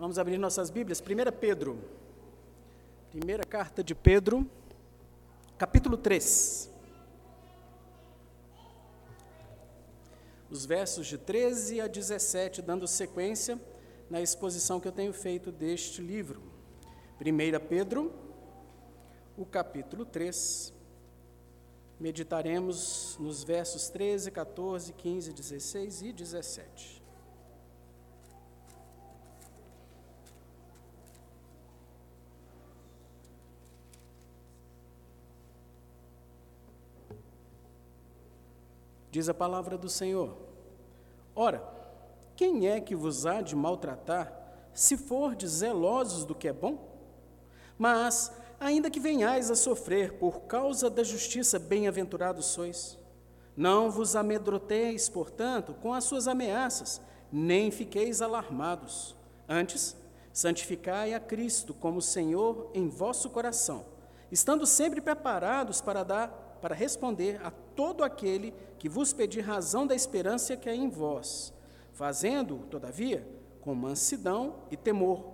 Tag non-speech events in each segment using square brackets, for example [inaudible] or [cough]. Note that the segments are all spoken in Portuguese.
Vamos abrir nossas Bíblias. 1 Pedro. Primeira carta de Pedro, capítulo 3. Os versos de 13 a 17, dando sequência na exposição que eu tenho feito deste livro. 1 Pedro, o capítulo 3. Meditaremos nos versos 13, 14, 15, 16 e 17. Diz a palavra do Senhor: Ora, quem é que vos há de maltratar, se fordes zelosos do que é bom? Mas, ainda que venhais a sofrer por causa da justiça, bem-aventurados sois. Não vos amedroteis, portanto, com as suas ameaças, nem fiqueis alarmados. Antes, santificai a Cristo como Senhor em vosso coração, estando sempre preparados para dar para responder a todo aquele que vos pedir razão da esperança que é em vós, fazendo, todavia, com mansidão e temor,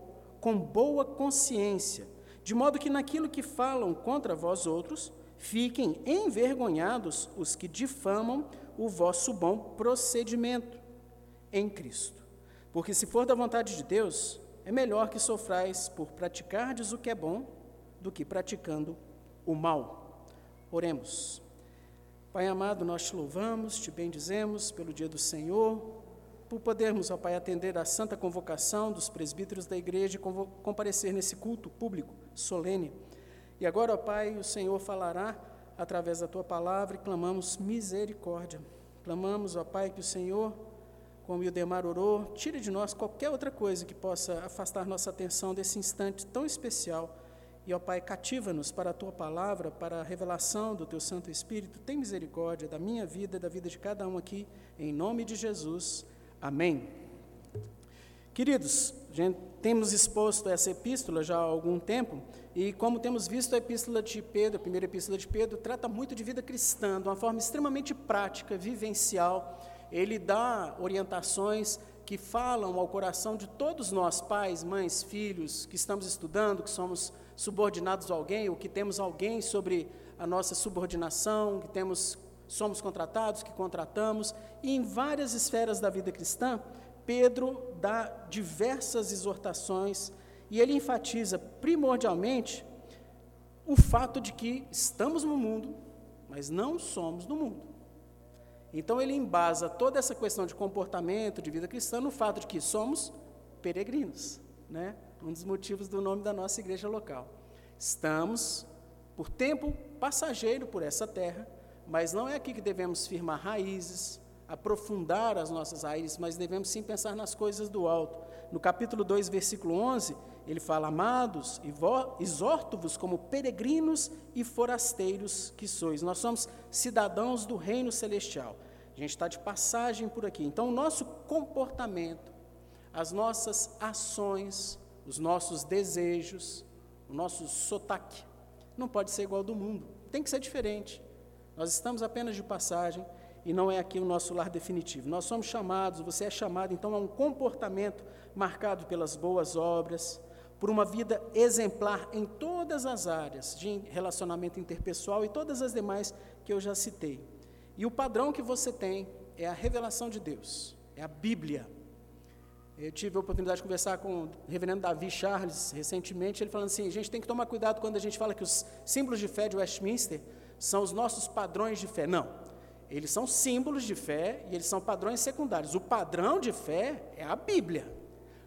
com boa consciência, de modo que naquilo que falam contra vós outros, fiquem envergonhados os que difamam o vosso bom procedimento em Cristo. Porque se for da vontade de Deus, é melhor que sofrais por praticardes o que é bom do que praticando o mal. Oremos. Pai amado, nós te louvamos, te bendizemos pelo dia do Senhor, por podermos, ó Pai, atender à santa convocação dos presbíteros da igreja e comparecer nesse culto público, solene. E agora, ó Pai, o Senhor falará através da tua palavra e clamamos misericórdia. Clamamos, ó Pai, que o Senhor, como o Demar orou, tire de nós qualquer outra coisa que possa afastar nossa atenção desse instante tão especial e, ó Pai, cativa-nos para a tua palavra, para a revelação do teu Santo Espírito. Tem misericórdia da minha vida, da vida de cada um aqui, em nome de Jesus. Amém. Queridos, temos exposto essa epístola já há algum tempo, e como temos visto a epístola de Pedro, a primeira epístola de Pedro, trata muito de vida cristã, de uma forma extremamente prática, vivencial. Ele dá orientações que falam ao coração de todos nós, pais, mães, filhos, que estamos estudando, que somos subordinados a alguém, ou que temos alguém sobre a nossa subordinação, que temos somos contratados, que contratamos, e em várias esferas da vida cristã, Pedro dá diversas exortações e ele enfatiza primordialmente o fato de que estamos no mundo, mas não somos do mundo. Então ele embasa toda essa questão de comportamento, de vida cristã, no fato de que somos peregrinos, né? um dos motivos do nome da nossa igreja local. Estamos por tempo passageiro por essa terra, mas não é aqui que devemos firmar raízes, aprofundar as nossas raízes, mas devemos sim pensar nas coisas do alto. No capítulo 2, versículo 11, ele fala: Amados, exorto-vos como peregrinos e forasteiros que sois. Nós somos cidadãos do reino celestial. A gente está de passagem por aqui. Então, o nosso comportamento, as nossas ações, os nossos desejos, o nosso sotaque, não pode ser igual ao do mundo, tem que ser diferente. Nós estamos apenas de passagem e não é aqui o nosso lar definitivo. Nós somos chamados, você é chamado então a um comportamento marcado pelas boas obras, por uma vida exemplar em todas as áreas de relacionamento interpessoal e todas as demais que eu já citei. E o padrão que você tem é a revelação de Deus, é a Bíblia. Eu tive a oportunidade de conversar com o reverendo Davi Charles recentemente, ele falando assim, a gente tem que tomar cuidado quando a gente fala que os símbolos de fé de Westminster são os nossos padrões de fé. Não, eles são símbolos de fé e eles são padrões secundários. O padrão de fé é a Bíblia.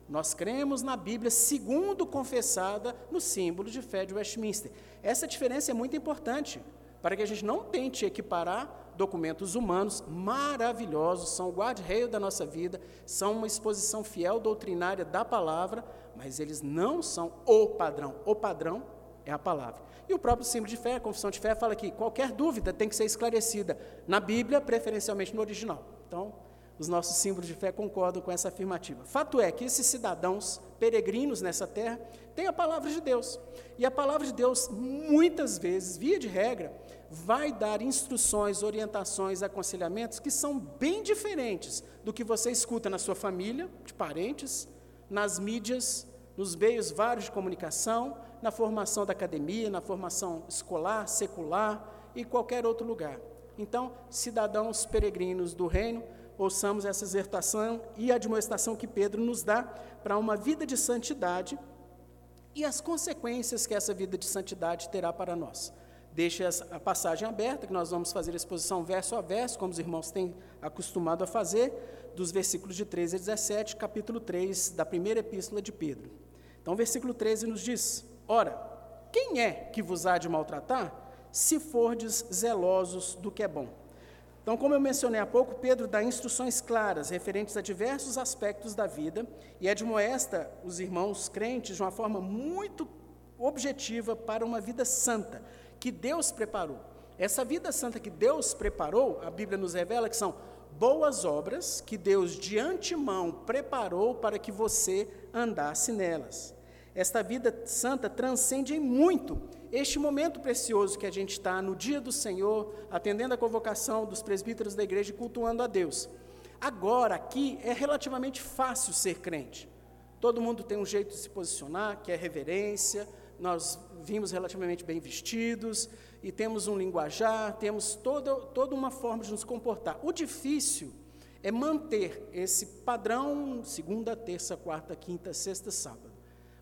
Nós cremos na Bíblia segundo confessada no símbolo de fé de Westminster. Essa diferença é muito importante para que a gente não tente equiparar documentos humanos maravilhosos, são o guarda-reio da nossa vida, são uma exposição fiel doutrinária da palavra, mas eles não são o padrão. O padrão é a palavra. E o próprio símbolo de fé, a confissão de fé, fala que qualquer dúvida tem que ser esclarecida na Bíblia, preferencialmente no original. Então, os nossos símbolos de fé concordam com essa afirmativa. Fato é que esses cidadãos peregrinos nessa terra têm a palavra de Deus. E a palavra de Deus, muitas vezes, via de regra, vai dar instruções, orientações, aconselhamentos que são bem diferentes do que você escuta na sua família, de parentes, nas mídias nos meios vários de comunicação, na formação da academia, na formação escolar, secular e qualquer outro lugar. Então, cidadãos peregrinos do reino, ouçamos essa exortação e admoestação que Pedro nos dá para uma vida de santidade e as consequências que essa vida de santidade terá para nós. Deixe a passagem aberta, que nós vamos fazer a exposição verso a verso, como os irmãos têm acostumado a fazer, dos versículos de 13 a 17, capítulo 3 da primeira epístola de Pedro. Então, o versículo 13 nos diz: Ora, quem é que vos há de maltratar, se fordes zelosos do que é bom? Então, como eu mencionei há pouco, Pedro dá instruções claras referentes a diversos aspectos da vida e admoesta os irmãos crentes de uma forma muito objetiva para uma vida santa que Deus preparou. Essa vida santa que Deus preparou, a Bíblia nos revela que são boas obras que Deus de antemão preparou para que você andasse nelas. Esta vida santa transcende em muito este momento precioso que a gente está no dia do Senhor, atendendo a convocação dos presbíteros da igreja e cultuando a Deus. Agora, aqui, é relativamente fácil ser crente. Todo mundo tem um jeito de se posicionar, que é reverência, nós vimos relativamente bem vestidos, e temos um linguajar, temos toda, toda uma forma de nos comportar. O difícil é manter esse padrão segunda, terça, quarta, quinta, sexta, sábado.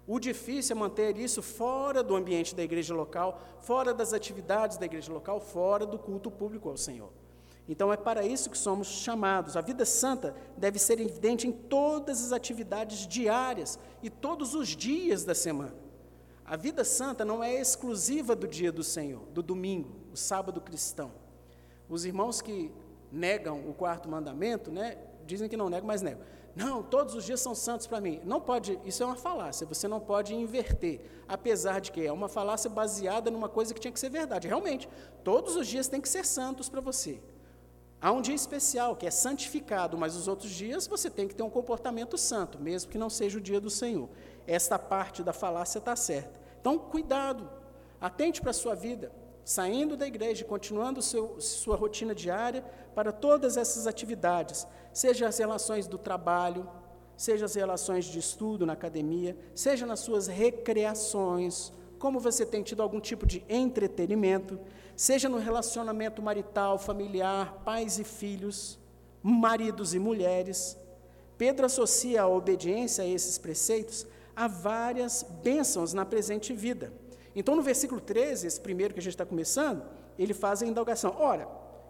O difícil é manter isso fora do ambiente da igreja local, fora das atividades da igreja local, fora do culto público ao Senhor. Então é para isso que somos chamados. A vida santa deve ser evidente em todas as atividades diárias e todos os dias da semana. A vida santa não é exclusiva do dia do Senhor, do domingo, o sábado cristão. Os irmãos que negam o quarto mandamento, né, dizem que não negam, mas negam. Não, todos os dias são santos para mim. Não pode, isso é uma falácia, você não pode inverter. Apesar de que é uma falácia baseada numa coisa que tinha que ser verdade. Realmente, todos os dias tem que ser santos para você. Há um dia especial que é santificado, mas os outros dias você tem que ter um comportamento santo, mesmo que não seja o dia do Senhor. Esta parte da falácia está certa. Então, cuidado, atente para a sua vida, saindo da igreja, continuando seu, sua rotina diária para todas essas atividades seja as relações do trabalho, seja as relações de estudo na academia, seja nas suas recreações, como você tem tido algum tipo de entretenimento, seja no relacionamento marital, familiar, pais e filhos, maridos e mulheres. Pedro associa a obediência a esses preceitos a várias bênçãos na presente vida. Então, no versículo 13, esse primeiro que a gente está começando, ele faz a indagação: Ora,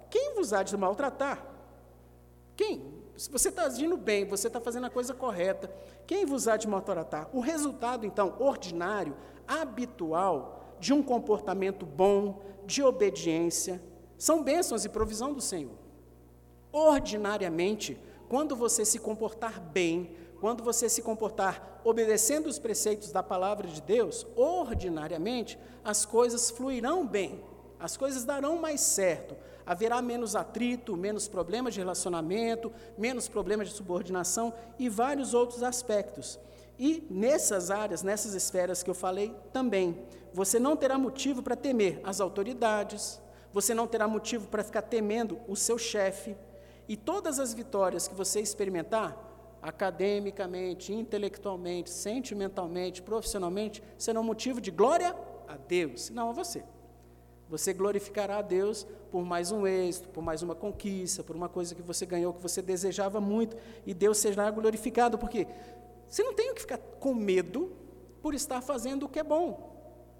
quem vos há de maltratar? Quem? Se você está agindo bem, você está fazendo a coisa correta, quem vos há de maltratar? O resultado, então, ordinário, habitual, de um comportamento bom, de obediência, são bênçãos e provisão do Senhor. Ordinariamente, quando você se comportar bem, quando você se comportar obedecendo os preceitos da palavra de Deus, ordinariamente as coisas fluirão bem, as coisas darão mais certo, haverá menos atrito, menos problemas de relacionamento, menos problemas de subordinação e vários outros aspectos. E nessas áreas, nessas esferas que eu falei também, você não terá motivo para temer as autoridades, você não terá motivo para ficar temendo o seu chefe, e todas as vitórias que você experimentar, academicamente, intelectualmente, sentimentalmente, profissionalmente, serão motivo de glória a Deus, não a você. Você glorificará a Deus por mais um êxito, por mais uma conquista, por uma coisa que você ganhou, que você desejava muito, e Deus será glorificado, porque você não tem que ficar com medo por estar fazendo o que é bom.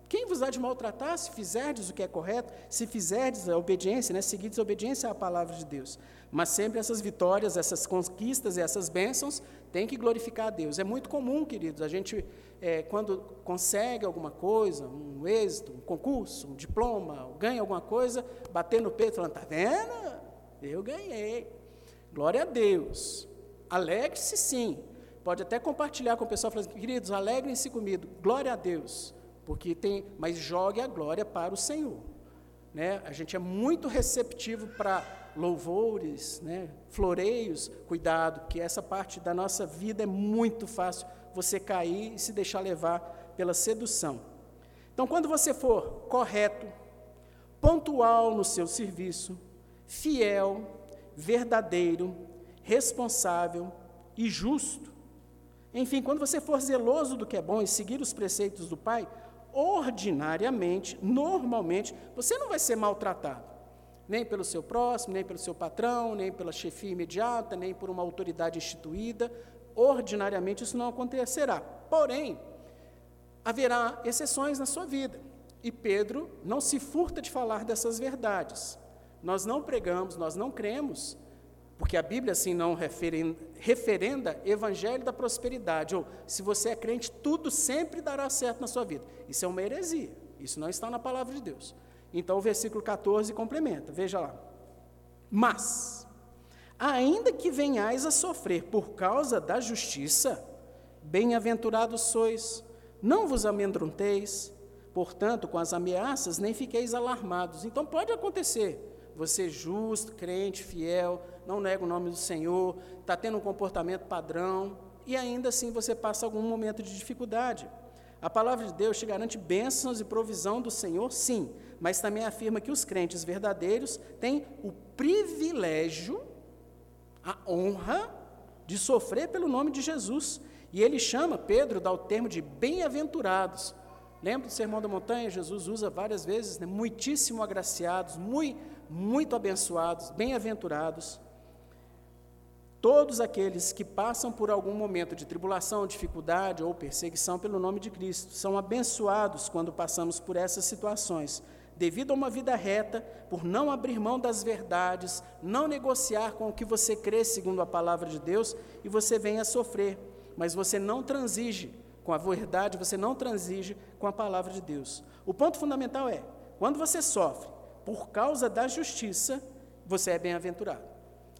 Quem vos há de maltratar se fizerdes o que é correto, se fizerdes a obediência, né, seguides a obediência à palavra de Deus. Mas sempre essas vitórias, essas conquistas e essas bênçãos têm que glorificar a Deus. É muito comum, queridos, a gente, é, quando consegue alguma coisa, um êxito, um concurso, um diploma, ganha alguma coisa, bater no peito falando, está vendo? Eu ganhei. Glória a Deus. Alegre-se sim. Pode até compartilhar com o pessoal, falando, queridos, alegrem-se comigo. Glória a Deus porque tem, mas jogue a glória para o Senhor. Né? A gente é muito receptivo para louvores, né? floreios, cuidado, que essa parte da nossa vida é muito fácil você cair e se deixar levar pela sedução. Então, quando você for correto, pontual no seu serviço, fiel, verdadeiro, responsável e justo, Enfim, quando você for zeloso do que é bom e seguir os preceitos do Pai, ordinariamente, normalmente, você não vai ser maltratado. Nem pelo seu próximo, nem pelo seu patrão, nem pela chefia imediata, nem por uma autoridade instituída. Ordinariamente isso não acontecerá. Porém, haverá exceções na sua vida. E Pedro não se furta de falar dessas verdades. Nós não pregamos, nós não cremos, porque a Bíblia assim não referenda evangelho da prosperidade, ou se você é crente, tudo sempre dará certo na sua vida. Isso é uma heresia, isso não está na palavra de Deus. Então o versículo 14 complementa, veja lá. Mas, ainda que venhais a sofrer por causa da justiça, bem-aventurados sois, não vos amedronteis, portanto, com as ameaças, nem fiqueis alarmados. Então pode acontecer, você justo, crente, fiel, não nega o nome do Senhor, está tendo um comportamento padrão, e ainda assim você passa algum momento de dificuldade. A palavra de Deus te garante bênçãos e provisão do Senhor, sim, mas também afirma que os crentes verdadeiros têm o privilégio, a honra de sofrer pelo nome de Jesus. E ele chama, Pedro dá o termo de bem-aventurados. Lembra do Sermão da Montanha? Jesus usa várias vezes, né? muitíssimo agraciados, muito, muito abençoados, bem-aventurados. Todos aqueles que passam por algum momento de tribulação, dificuldade ou perseguição pelo nome de Cristo são abençoados quando passamos por essas situações, devido a uma vida reta, por não abrir mão das verdades, não negociar com o que você crê segundo a palavra de Deus e você venha sofrer, mas você não transige com a verdade, você não transige com a palavra de Deus. O ponto fundamental é: quando você sofre por causa da justiça, você é bem-aventurado.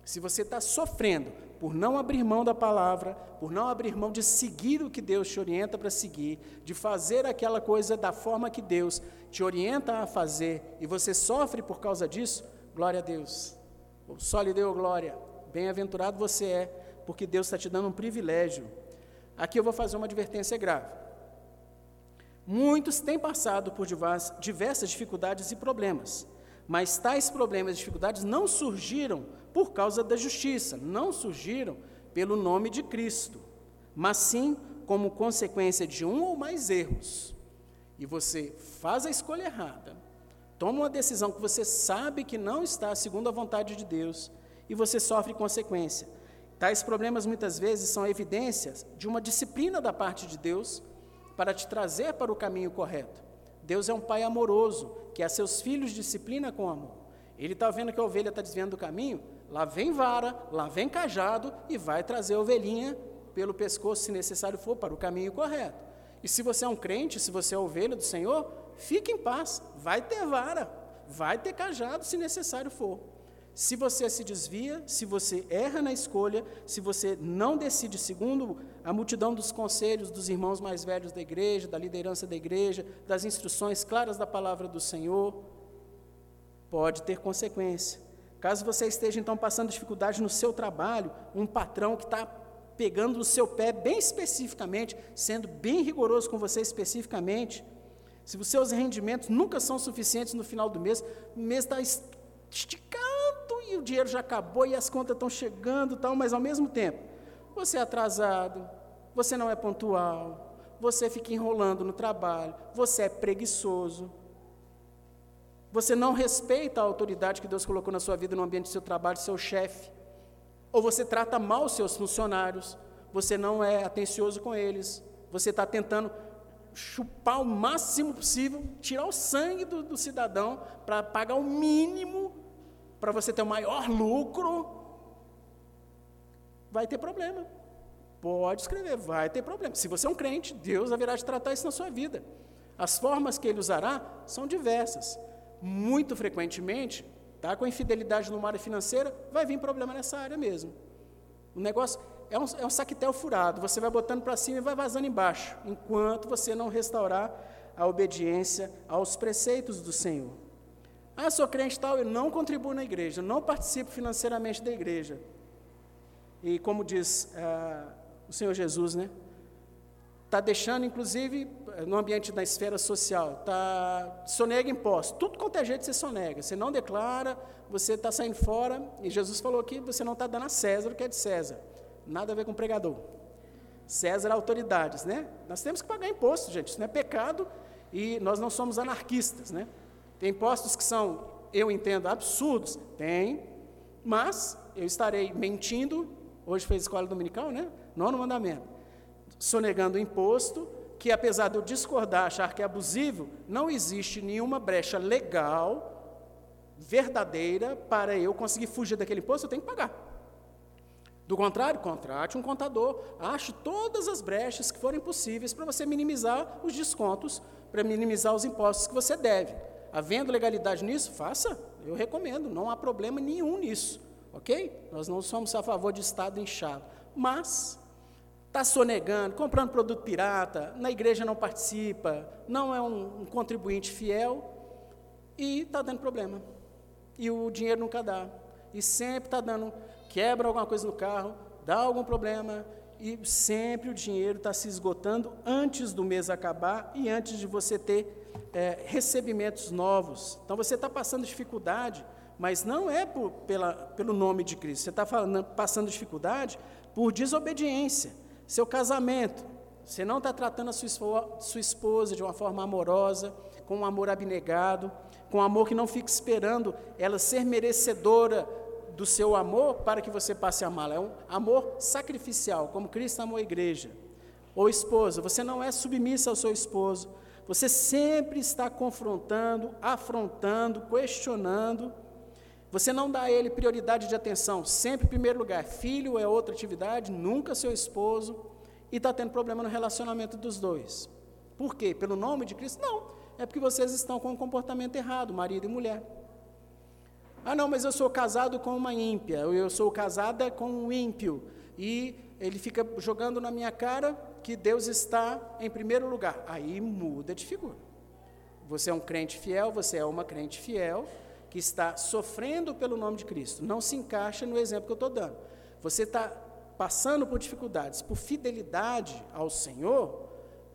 Se você está sofrendo por não abrir mão da palavra, por não abrir mão de seguir o que Deus te orienta para seguir, de fazer aquela coisa da forma que Deus te orienta a fazer, e você sofre por causa disso, glória a Deus. Só lhe deu glória. Bem-aventurado você é, porque Deus está te dando um privilégio. Aqui eu vou fazer uma advertência grave. Muitos têm passado por diversas dificuldades e problemas, mas tais problemas e dificuldades não surgiram por causa da justiça, não surgiram pelo nome de Cristo, mas sim como consequência de um ou mais erros. E você faz a escolha errada, toma uma decisão que você sabe que não está segundo a vontade de Deus, e você sofre consequência. Tais problemas muitas vezes são evidências de uma disciplina da parte de Deus para te trazer para o caminho correto. Deus é um pai amoroso, que a seus filhos disciplina com amor. Ele está vendo que a ovelha está desviando do caminho, Lá vem vara, lá vem cajado e vai trazer a ovelhinha pelo pescoço, se necessário for, para o caminho correto. E se você é um crente, se você é ovelha do Senhor, fique em paz, vai ter vara, vai ter cajado, se necessário for. Se você se desvia, se você erra na escolha, se você não decide segundo a multidão dos conselhos dos irmãos mais velhos da igreja, da liderança da igreja, das instruções claras da palavra do Senhor, pode ter consequência. Caso você esteja então passando dificuldade no seu trabalho, um patrão que está pegando o seu pé bem especificamente, sendo bem rigoroso com você especificamente, se os seus rendimentos nunca são suficientes no final do mês, o mês está esticando e o dinheiro já acabou e as contas estão chegando, tal, mas ao mesmo tempo, você é atrasado, você não é pontual, você fica enrolando no trabalho, você é preguiçoso, você não respeita a autoridade que Deus colocou na sua vida no ambiente do seu trabalho, seu chefe. Ou você trata mal os seus funcionários, você não é atencioso com eles, você está tentando chupar o máximo possível, tirar o sangue do, do cidadão para pagar o mínimo para você ter o maior lucro, vai ter problema. Pode escrever, vai ter problema. Se você é um crente, Deus haverá de tratar isso na sua vida. As formas que ele usará são diversas muito frequentemente, tá, com infidelidade numa área financeira, vai vir problema nessa área mesmo. O negócio é um, é um saquetel furado, você vai botando para cima e vai vazando embaixo, enquanto você não restaurar a obediência aos preceitos do Senhor. Ah, sou crente tal, eu não contribuo na igreja, não participo financeiramente da igreja. E como diz ah, o Senhor Jesus, né? Está deixando, inclusive, no ambiente da esfera social, tá, sonega impostos. Tudo quanto é jeito você sonega. Você não declara, você está saindo fora. E Jesus falou que você não está dando a César o que é de César. Nada a ver com pregador. César autoridades, né? Nós temos que pagar imposto, gente, isso não é pecado e nós não somos anarquistas, né? Tem impostos que são, eu entendo, absurdos, tem, mas eu estarei mentindo, hoje fez escola dominical, né? Nono mandamento. Sonegando o imposto, que apesar de eu discordar, achar que é abusivo, não existe nenhuma brecha legal, verdadeira, para eu conseguir fugir daquele imposto, eu tenho que pagar. Do contrário, contrate um contador, ache todas as brechas que forem possíveis para você minimizar os descontos, para minimizar os impostos que você deve. Havendo legalidade nisso, faça, eu recomendo, não há problema nenhum nisso, ok? Nós não somos a favor de Estado inchado, mas está sonegando, comprando produto pirata, na igreja não participa, não é um, um contribuinte fiel e está dando problema. E o dinheiro nunca dá. E sempre está dando quebra alguma coisa no carro, dá algum problema e sempre o dinheiro está se esgotando antes do mês acabar e antes de você ter é, recebimentos novos. Então você está passando dificuldade, mas não é por, pela, pelo nome de Cristo, você está passando dificuldade por desobediência. Seu casamento, você não está tratando a sua, sua esposa de uma forma amorosa, com um amor abnegado, com um amor que não fica esperando ela ser merecedora do seu amor para que você passe a amá-la. É um amor sacrificial, como Cristo amou a igreja. Ou esposa, você não é submissa ao seu esposo. Você sempre está confrontando, afrontando, questionando. Você não dá a ele prioridade de atenção, sempre em primeiro lugar. Filho é outra atividade, nunca seu esposo. E está tendo problema no relacionamento dos dois. Por quê? Pelo nome de Cristo? Não. É porque vocês estão com um comportamento errado, marido e mulher. Ah, não, mas eu sou casado com uma ímpia, eu sou casada com um ímpio. E ele fica jogando na minha cara que Deus está em primeiro lugar. Aí muda de figura. Você é um crente fiel, você é uma crente fiel que está sofrendo pelo nome de Cristo. Não se encaixa no exemplo que eu estou dando. Você está passando por dificuldades, por fidelidade ao Senhor,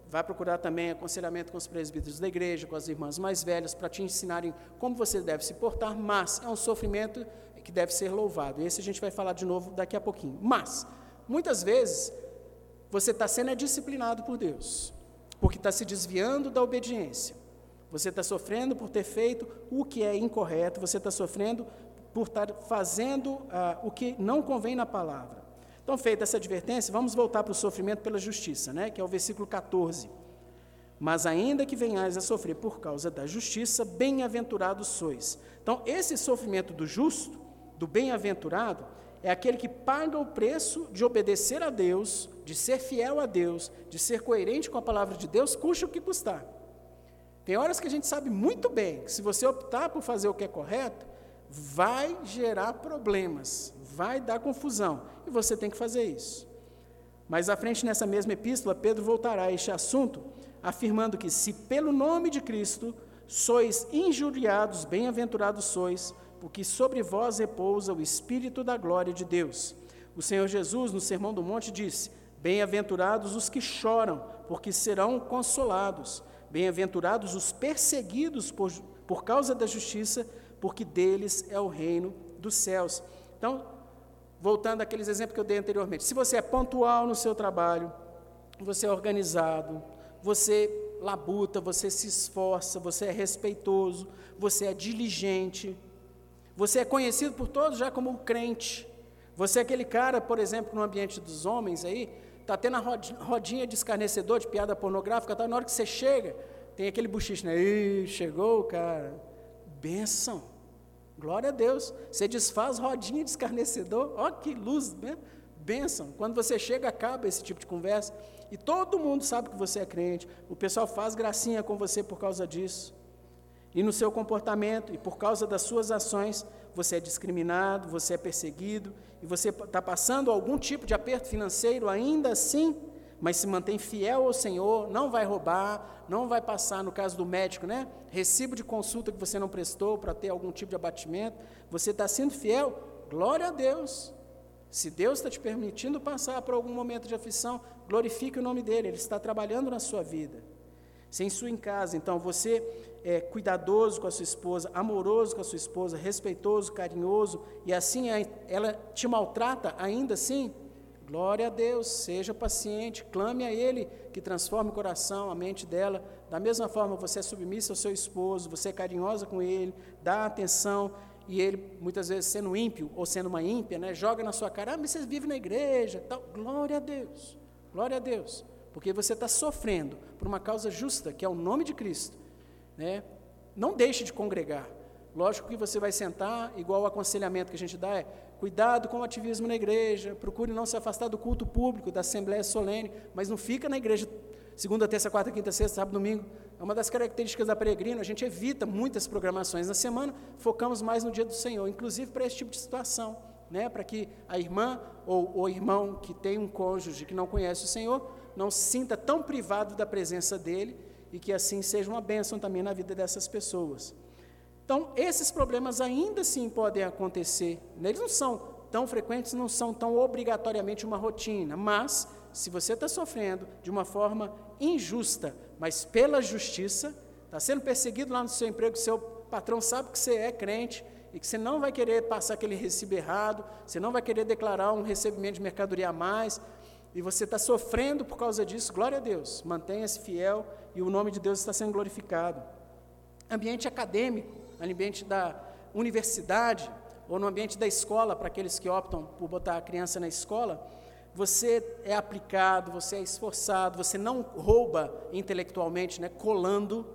Vai procurar também aconselhamento com os presbíteros da igreja, com as irmãs mais velhas, para te ensinarem como você deve se portar, mas é um sofrimento que deve ser louvado. Esse a gente vai falar de novo daqui a pouquinho. Mas, muitas vezes, você está sendo disciplinado por Deus, porque está se desviando da obediência. Você está sofrendo por ter feito o que é incorreto, você está sofrendo por estar fazendo ah, o que não convém na palavra. Então, feita essa advertência, vamos voltar para o sofrimento pela justiça, né? que é o versículo 14. Mas ainda que venhais a sofrer por causa da justiça, bem-aventurados sois. Então, esse sofrimento do justo, do bem-aventurado, é aquele que paga o preço de obedecer a Deus, de ser fiel a Deus, de ser coerente com a palavra de Deus, custe o que custar. Tem horas que a gente sabe muito bem que se você optar por fazer o que é correto, vai gerar problemas, vai dar confusão, e você tem que fazer isso. Mais à frente, nessa mesma epístola, Pedro voltará a este assunto, afirmando que se pelo nome de Cristo sois injuriados, bem-aventurados sois, porque sobre vós repousa o Espírito da glória de Deus. O Senhor Jesus, no Sermão do Monte, disse: Bem-aventurados os que choram, porque serão consolados. Bem-aventurados os perseguidos por, por causa da justiça, porque deles é o reino dos céus. Então, voltando àqueles exemplos que eu dei anteriormente, se você é pontual no seu trabalho, você é organizado, você labuta, você se esforça, você é respeitoso, você é diligente, você é conhecido por todos já como crente. Você é aquele cara, por exemplo, no ambiente dos homens aí, está tendo a rodinha de escarnecedor, de piada pornográfica, tá, na hora que você chega, tem aquele bochicho, né? Ih, chegou cara. Benção. Glória a Deus. Você desfaz rodinha de escarnecedor. Ó, que luz, né? Bênção. Quando você chega, acaba esse tipo de conversa. E todo mundo sabe que você é crente. O pessoal faz gracinha com você por causa disso. E no seu comportamento, e por causa das suas ações, você é discriminado, você é perseguido, e você está passando algum tipo de aperto financeiro ainda assim mas se mantém fiel ao Senhor, não vai roubar, não vai passar, no caso do médico, né? Recibo de consulta que você não prestou para ter algum tipo de abatimento. Você está sendo fiel, glória a Deus. Se Deus está te permitindo passar por algum momento de aflição, glorifique o nome dEle, Ele está trabalhando na sua vida. Se em sua em casa, então, você é cuidadoso com a sua esposa, amoroso com a sua esposa, respeitoso, carinhoso, e assim ela te maltrata ainda assim, Glória a Deus, seja paciente, clame a Ele que transforme o coração, a mente dela. Da mesma forma, você é submissa ao seu esposo, você é carinhosa com ele, dá atenção, e ele, muitas vezes, sendo ímpio ou sendo uma ímpia, né, joga na sua cara, ah, mas vocês vivem na igreja. Tal. Glória a Deus, glória a Deus, porque você está sofrendo por uma causa justa, que é o nome de Cristo. Né? Não deixe de congregar. Lógico que você vai sentar, igual o aconselhamento que a gente dá é cuidado com o ativismo na igreja, procure não se afastar do culto público, da assembleia solene, mas não fica na igreja segunda, terça, quarta, quinta, sexta, sábado, domingo. É uma das características da peregrina, a gente evita muitas programações na semana, focamos mais no dia do Senhor, inclusive para esse tipo de situação, né? para que a irmã ou o irmão que tem um cônjuge que não conhece o Senhor não se sinta tão privado da presença dele e que assim seja uma bênção também na vida dessas pessoas. Então, esses problemas ainda assim podem acontecer. Eles não são tão frequentes, não são tão obrigatoriamente uma rotina, mas se você está sofrendo de uma forma injusta, mas pela justiça, está sendo perseguido lá no seu emprego, seu patrão sabe que você é crente e que você não vai querer passar aquele recibo errado, você não vai querer declarar um recebimento de mercadoria a mais, e você está sofrendo por causa disso, glória a Deus, mantenha-se fiel e o nome de Deus está sendo glorificado. Ambiente acadêmico, ambiente da universidade ou no ambiente da escola, para aqueles que optam por botar a criança na escola, você é aplicado, você é esforçado, você não rouba intelectualmente, né, colando,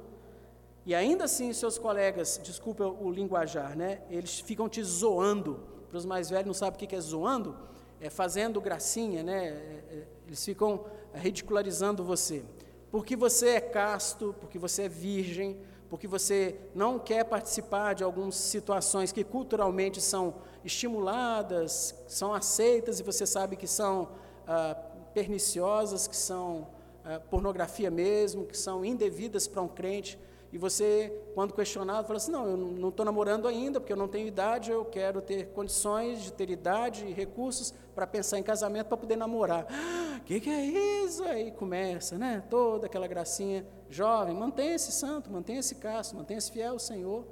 e ainda assim seus colegas, desculpa o linguajar, né, eles ficam te zoando. Para os mais velhos não sabem o que é zoando, é fazendo gracinha, né, é, é, eles ficam ridicularizando você. Porque você é casto, porque você é virgem, porque você não quer participar de algumas situações que culturalmente são estimuladas, são aceitas e você sabe que são ah, perniciosas, que são ah, pornografia mesmo, que são indevidas para um crente. E você, quando questionado, fala assim: não, eu não estou namorando ainda, porque eu não tenho idade, eu quero ter condições de ter idade e recursos para pensar em casamento para poder namorar. O [gasps] que, que é isso? Aí começa, né? Toda aquela gracinha. Jovem, mantenha-se santo, mantenha-se casto, mantenha-se fiel ao Senhor.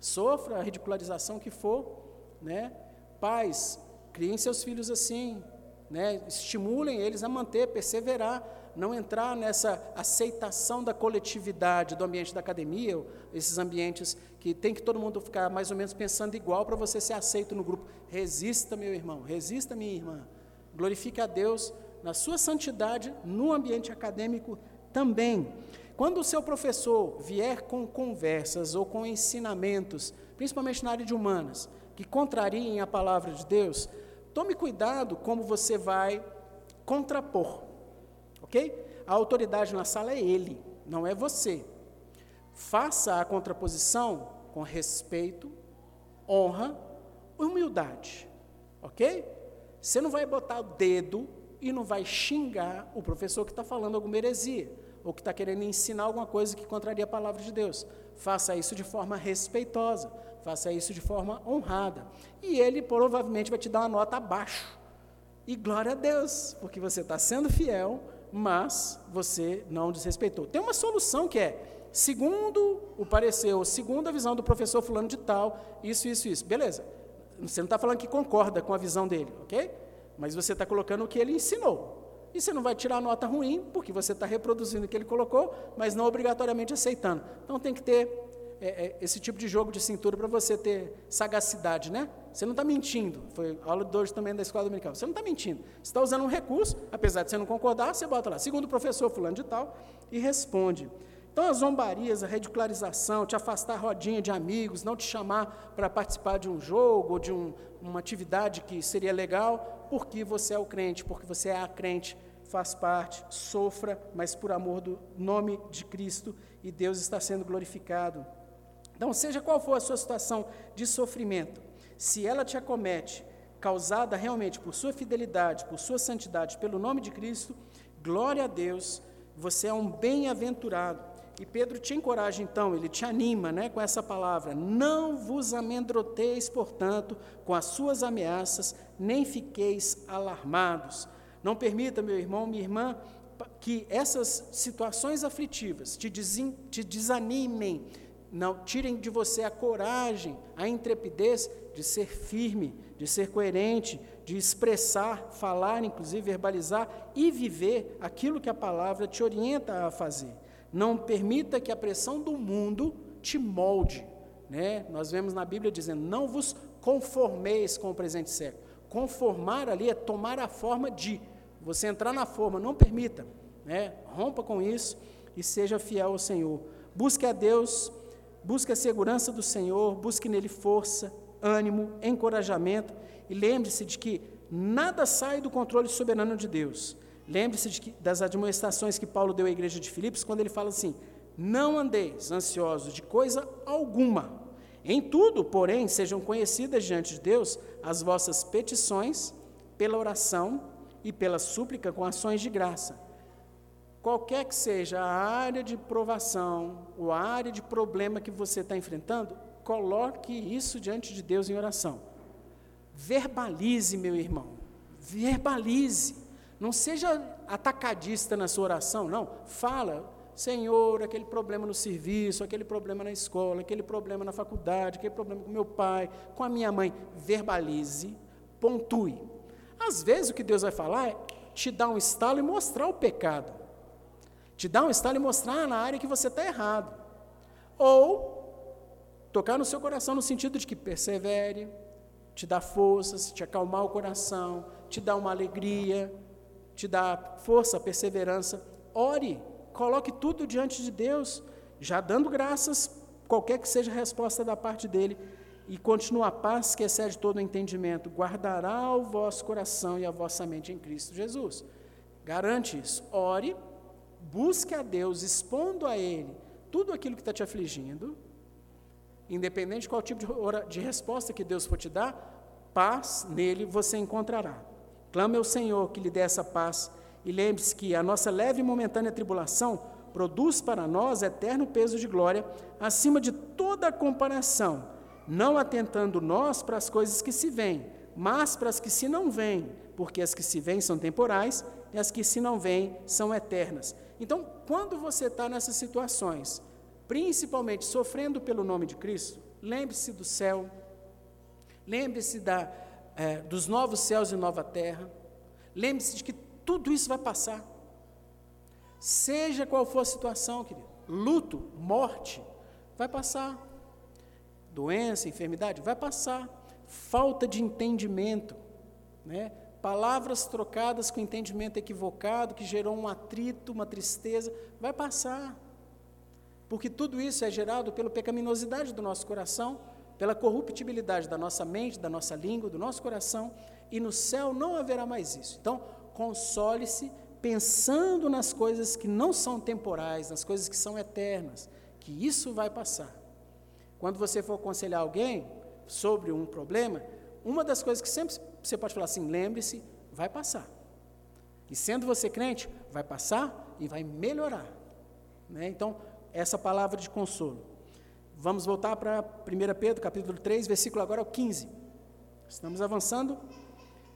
Sofra a ridicularização que for, né? Pais, criem seus filhos assim, né? Estimulem eles a manter, perseverar não entrar nessa aceitação da coletividade, do ambiente da academia, esses ambientes que tem que todo mundo ficar mais ou menos pensando igual para você ser aceito no grupo. Resista, meu irmão, resista, minha irmã. Glorifique a Deus na sua santidade no ambiente acadêmico também. Quando o seu professor vier com conversas ou com ensinamentos, principalmente na área de humanas, que contrariem a palavra de Deus, tome cuidado como você vai contrapor. Ok? A autoridade na sala é ele, não é você. Faça a contraposição com respeito, honra, humildade. Ok? Você não vai botar o dedo e não vai xingar o professor que está falando alguma heresia, ou que está querendo ensinar alguma coisa que contraria a palavra de Deus. Faça isso de forma respeitosa, faça isso de forma honrada. E ele provavelmente vai te dar uma nota abaixo. E glória a Deus, porque você está sendo fiel mas você não desrespeitou. Tem uma solução que é, segundo o parecer, ou segundo a visão do professor fulano de tal, isso, isso, isso. Beleza. Você não está falando que concorda com a visão dele, ok? Mas você está colocando o que ele ensinou. E você não vai tirar nota ruim, porque você está reproduzindo o que ele colocou, mas não obrigatoriamente aceitando. Então tem que ter é, é, esse tipo de jogo de cintura para você ter sagacidade, né? Você não está mentindo. Foi aula de hoje também da escola dominical. Você não está mentindo. Você está usando um recurso, apesar de você não concordar, você bota lá, segundo o professor fulano de tal, e responde. Então, as zombarias, a ridicularização, te afastar rodinha de amigos, não te chamar para participar de um jogo ou de um, uma atividade que seria legal, porque você é o crente, porque você é a crente, faz parte, sofra, mas por amor do nome de Cristo e Deus está sendo glorificado. Então, seja qual for a sua situação de sofrimento, se ela te acomete, causada realmente por sua fidelidade, por sua santidade, pelo nome de Cristo, glória a Deus, você é um bem-aventurado. E Pedro te encoraja então, ele te anima né, com essa palavra: Não vos amedroteis, portanto, com as suas ameaças, nem fiqueis alarmados. Não permita, meu irmão, minha irmã, que essas situações aflitivas te, te desanimem, não tirem de você a coragem, a intrepidez de ser firme, de ser coerente, de expressar, falar, inclusive verbalizar e viver aquilo que a palavra te orienta a fazer. Não permita que a pressão do mundo te molde. Né? Nós vemos na Bíblia dizendo: não vos conformeis com o presente século. Conformar ali é tomar a forma de. Você entrar na forma, não permita. Né? Rompa com isso e seja fiel ao Senhor. Busque a Deus, busque a segurança do Senhor, busque nele força, ânimo, encorajamento e lembre-se de que nada sai do controle soberano de Deus. Lembre-se de das admoestações que Paulo deu à igreja de Filipos, quando ele fala assim: Não andeis ansiosos de coisa alguma. Em tudo, porém, sejam conhecidas diante de Deus as vossas petições pela oração e pela súplica com ações de graça. Qualquer que seja a área de provação, ou a área de problema que você está enfrentando, coloque isso diante de Deus em oração. Verbalize, meu irmão, verbalize. Não seja atacadista na sua oração, não. Fala, Senhor, aquele problema no serviço, aquele problema na escola, aquele problema na faculdade, aquele problema com meu pai, com a minha mãe. Verbalize, pontue. Às vezes o que Deus vai falar é te dar um estalo e mostrar o pecado. Te dar um estalo e mostrar na área que você está errado. Ou tocar no seu coração no sentido de que persevere, te dá forças, te acalmar o coração, te dá uma alegria, te dá força, perseverança. Ore, coloque tudo diante de Deus, já dando graças, qualquer que seja a resposta da parte dele, e continua a paz que excede todo o entendimento, guardará o vosso coração e a vossa mente em Cristo Jesus. Garante isso. Ore, busque a Deus, expondo a Ele tudo aquilo que está te afligindo, Independente de qual tipo de, de resposta que Deus for te dar, paz nele você encontrará. Clame ao Senhor que lhe dê essa paz e lembre-se que a nossa leve e momentânea tribulação produz para nós eterno peso de glória acima de toda comparação, não atentando nós para as coisas que se veem, mas para as que se não veem, porque as que se veem são temporais e as que se não veem são eternas. Então, quando você está nessas situações, principalmente sofrendo pelo nome de Cristo, lembre-se do céu, lembre-se é, dos novos céus e nova terra, lembre-se de que tudo isso vai passar. Seja qual for a situação, querido, luto, morte, vai passar. Doença, enfermidade, vai passar. Falta de entendimento, né? palavras trocadas com entendimento equivocado, que gerou um atrito, uma tristeza, vai passar. Porque tudo isso é gerado pela pecaminosidade do nosso coração, pela corruptibilidade da nossa mente, da nossa língua, do nosso coração, e no céu não haverá mais isso. Então, console-se pensando nas coisas que não são temporais, nas coisas que são eternas, que isso vai passar. Quando você for aconselhar alguém sobre um problema, uma das coisas que sempre você pode falar assim: lembre-se, vai passar. E sendo você crente, vai passar e vai melhorar. Né? Então, essa palavra de consolo. Vamos voltar para 1 Pedro, capítulo 3, versículo agora 15. Estamos avançando.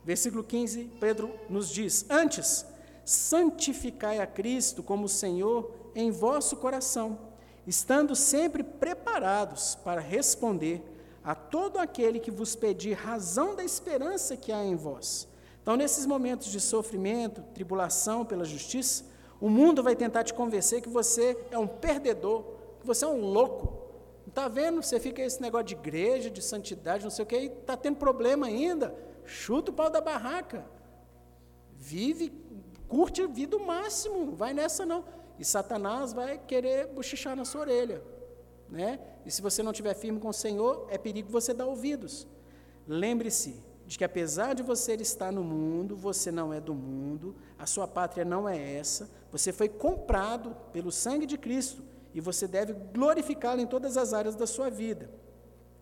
Versículo 15, Pedro nos diz: Antes, santificai a Cristo como Senhor em vosso coração, estando sempre preparados para responder a todo aquele que vos pedir razão da esperança que há em vós. Então, nesses momentos de sofrimento, tribulação pela justiça, o mundo vai tentar te convencer que você é um perdedor, que você é um louco. Está vendo? Você fica esse negócio de igreja, de santidade, não sei o que, e está tendo problema ainda. Chuta o pau da barraca. Vive, curte a vida o máximo, vai nessa não. E Satanás vai querer bochichar na sua orelha. Né? E se você não estiver firme com o Senhor, é perigo você dar ouvidos. Lembre-se, de que apesar de você estar no mundo, você não é do mundo, a sua pátria não é essa, você foi comprado pelo sangue de Cristo e você deve glorificá-lo em todas as áreas da sua vida.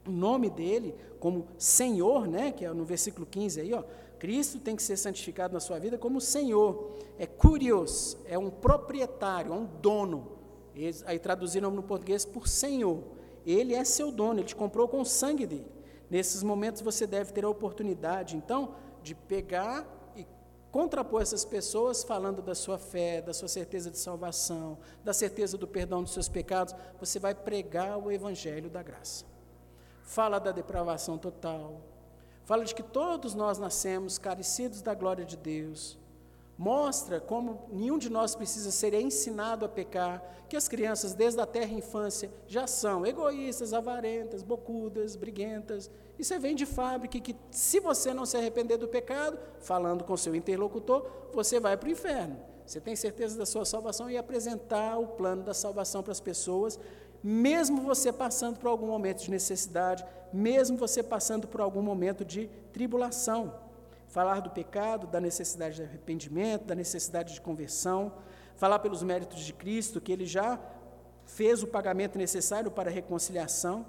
O nome dele, como Senhor, né, que é no versículo 15 aí, ó, Cristo tem que ser santificado na sua vida como Senhor. É curios, é um proprietário, é um dono. Aí traduziram no português por Senhor. Ele é seu dono, ele te comprou com o sangue dele. Nesses momentos você deve ter a oportunidade, então, de pegar contrapor essas pessoas falando da sua fé, da sua certeza de salvação, da certeza do perdão dos seus pecados, você vai pregar o evangelho da graça. Fala da depravação total, fala de que todos nós nascemos carecidos da glória de Deus, mostra como nenhum de nós precisa ser ensinado a pecar, que as crianças desde a terra infância já são egoístas, avarentas, bocudas, briguentas. Isso é, vem de fábrica que se você não se arrepender do pecado, falando com seu interlocutor, você vai para o inferno. Você tem certeza da sua salvação e apresentar o plano da salvação para as pessoas, mesmo você passando por algum momento de necessidade, mesmo você passando por algum momento de tribulação falar do pecado, da necessidade de arrependimento, da necessidade de conversão, falar pelos méritos de Cristo, que ele já fez o pagamento necessário para a reconciliação,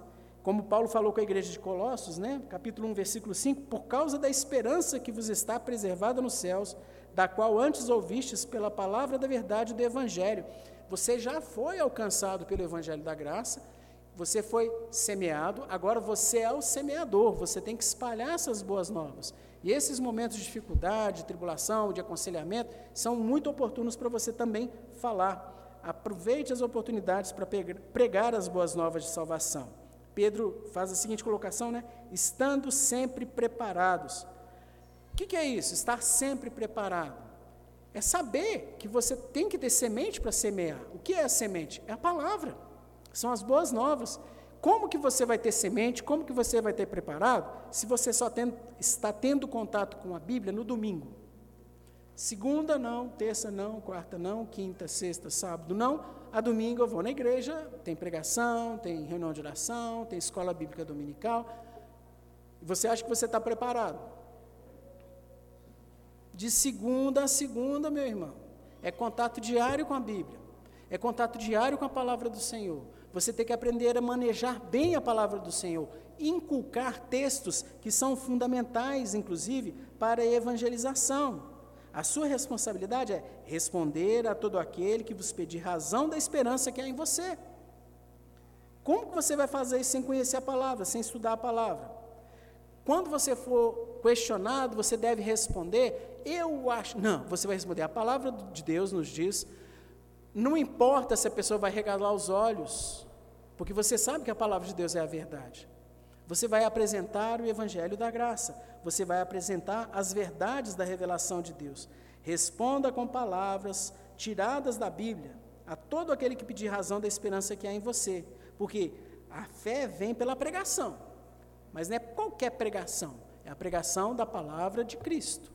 como Paulo falou com a igreja de Colossos, né? capítulo 1, versículo 5, por causa da esperança que vos está preservada nos céus, da qual antes ouvistes pela palavra da verdade do Evangelho. Você já foi alcançado pelo Evangelho da graça, você foi semeado, agora você é o semeador, você tem que espalhar essas boas novas. E esses momentos de dificuldade, de tribulação, de aconselhamento, são muito oportunos para você também falar. Aproveite as oportunidades para pregar as boas novas de salvação. Pedro faz a seguinte colocação, né? Estando sempre preparados. O que, que é isso? Estar sempre preparado. É saber que você tem que ter semente para semear. O que é a semente? É a palavra. São as boas novas. Como que você vai ter semente? Como que você vai ter preparado? Se você só tem, está tendo contato com a Bíblia no domingo. Segunda não, terça não, quarta não, quinta, sexta, sábado não. A domingo eu vou na igreja, tem pregação, tem reunião de oração, tem escola bíblica dominical. Você acha que você está preparado? De segunda a segunda, meu irmão. É contato diário com a Bíblia. É contato diário com a palavra do Senhor. Você tem que aprender a manejar bem a palavra do Senhor, inculcar textos que são fundamentais, inclusive, para a evangelização. A sua responsabilidade é responder a todo aquele que vos pedir razão da esperança que há em você. Como que você vai fazer isso sem conhecer a palavra, sem estudar a palavra? Quando você for questionado, você deve responder, eu acho. Não, você vai responder, a palavra de Deus nos diz, não importa se a pessoa vai regalar os olhos, porque você sabe que a palavra de Deus é a verdade. Você vai apresentar o evangelho da graça, você vai apresentar as verdades da revelação de Deus. Responda com palavras tiradas da Bíblia a todo aquele que pedir razão da esperança que há em você, porque a fé vem pela pregação, mas não é qualquer pregação, é a pregação da palavra de Cristo.